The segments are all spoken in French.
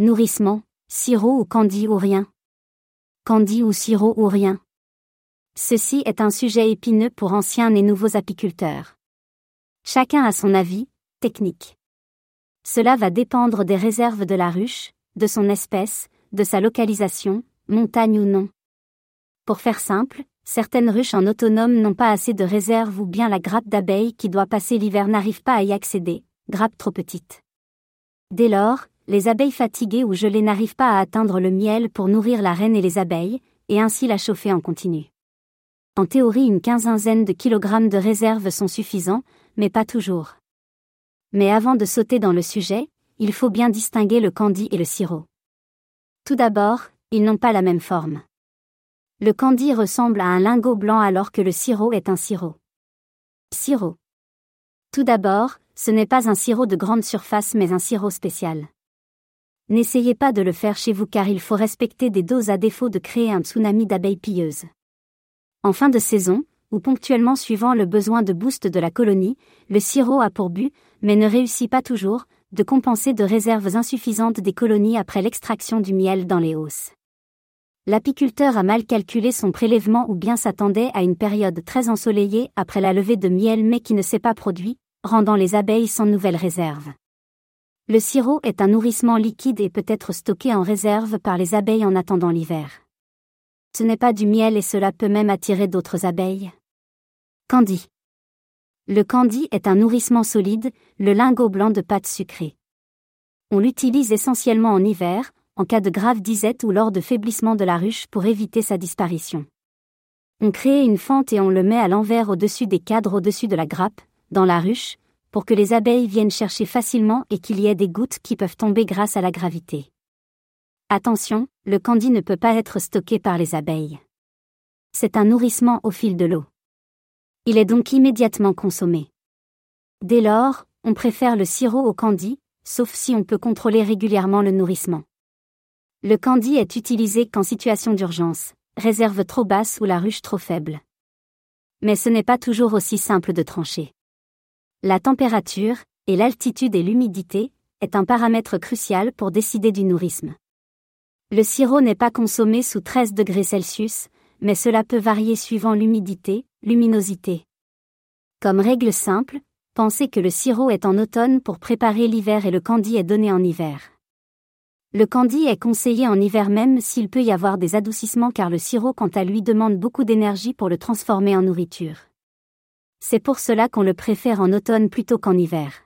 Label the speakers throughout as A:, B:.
A: Nourrissement, sirop ou candy ou rien Candy ou sirop ou rien Ceci est un sujet épineux pour anciens et nouveaux apiculteurs. Chacun a son avis, technique. Cela va dépendre des réserves de la ruche, de son espèce, de sa localisation, montagne ou non. Pour faire simple, certaines ruches en autonome n'ont pas assez de réserves ou bien la grappe d'abeilles qui doit passer l'hiver n'arrive pas à y accéder, grappe trop petite. Dès lors, les abeilles fatiguées ou gelées n'arrivent pas à atteindre le miel pour nourrir la reine et les abeilles, et ainsi la chauffer en continu. En théorie, une quinzaine de kilogrammes de réserves sont suffisants, mais pas toujours. Mais avant de sauter dans le sujet, il faut bien distinguer le candy et le sirop. Tout d'abord, ils n'ont pas la même forme. Le candy ressemble à un lingot blanc alors que le sirop est un sirop. Sirop. Tout d'abord, ce n'est pas un sirop de grande surface mais un sirop spécial. N'essayez pas de le faire chez vous car il faut respecter des doses à défaut de créer un tsunami d'abeilles pilleuses. En fin de saison, ou ponctuellement suivant le besoin de boost de la colonie, le sirop a pour but, mais ne réussit pas toujours, de compenser de réserves insuffisantes des colonies après l'extraction du miel dans les hausses. L'apiculteur a mal calculé son prélèvement ou bien s'attendait à une période très ensoleillée après la levée de miel mais qui ne s'est pas produit, rendant les abeilles sans nouvelles réserves. Le sirop est un nourrissement liquide et peut être stocké en réserve par les abeilles en attendant l'hiver. Ce n'est pas du miel et cela peut même attirer d'autres abeilles. Candy. Le candy est un nourrissement solide, le lingot blanc de pâte sucrée. On l'utilise essentiellement en hiver, en cas de grave disette ou lors de faiblissement de la ruche pour éviter sa disparition. On crée une fente et on le met à l'envers au-dessus des cadres au-dessus de la grappe, dans la ruche, pour que les abeilles viennent chercher facilement et qu'il y ait des gouttes qui peuvent tomber grâce à la gravité. Attention, le candy ne peut pas être stocké par les abeilles. C'est un nourrissement au fil de l'eau. Il est donc immédiatement consommé. Dès lors, on préfère le sirop au candy, sauf si on peut contrôler régulièrement le nourrissement. Le candy est utilisé qu'en situation d'urgence, réserve trop basse ou la ruche trop faible. Mais ce n'est pas toujours aussi simple de trancher. La température, et l'altitude et l'humidité, est un paramètre crucial pour décider du nourrisme. Le sirop n'est pas consommé sous 13 degrés Celsius, mais cela peut varier suivant l'humidité, luminosité. Comme règle simple, pensez que le sirop est en automne pour préparer l'hiver et le candy est donné en hiver. Le candy est conseillé en hiver même s'il peut y avoir des adoucissements car le sirop quant à lui demande beaucoup d'énergie pour le transformer en nourriture. C'est pour cela qu'on le préfère en automne plutôt qu'en hiver.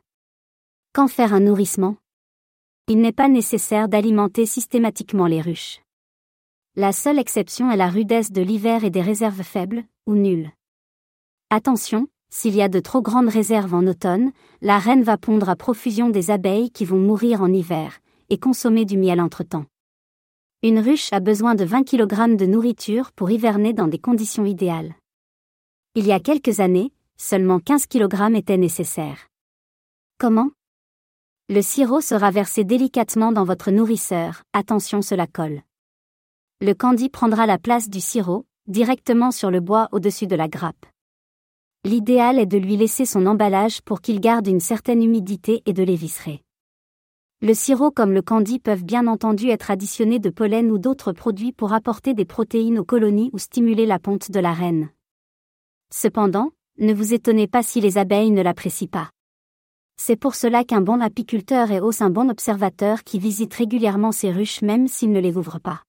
A: Quand faire un nourrissement? Il n'est pas nécessaire d'alimenter systématiquement les ruches. La seule exception est la rudesse de l'hiver et des réserves faibles, ou nulles. Attention, s'il y a de trop grandes réserves en automne, la reine va pondre à profusion des abeilles qui vont mourir en hiver, et consommer du miel entre-temps. Une ruche a besoin de 20 kg de nourriture pour hiverner dans des conditions idéales. Il y a quelques années, seulement 15 kg étaient nécessaires. Comment? Le sirop sera versé délicatement dans votre nourrisseur, attention cela colle le candy prendra la place du sirop, directement sur le bois au-dessus de la grappe. L'idéal est de lui laisser son emballage pour qu'il garde une certaine humidité et de l'évisserer. Le sirop comme le candy peuvent bien entendu être additionnés de pollen ou d'autres produits pour apporter des protéines aux colonies ou stimuler la ponte de la reine. Cependant, ne vous étonnez pas si les abeilles ne l'apprécient pas. C'est pour cela qu'un bon apiculteur est aussi un bon observateur qui visite régulièrement ses ruches même s'il ne les ouvre pas.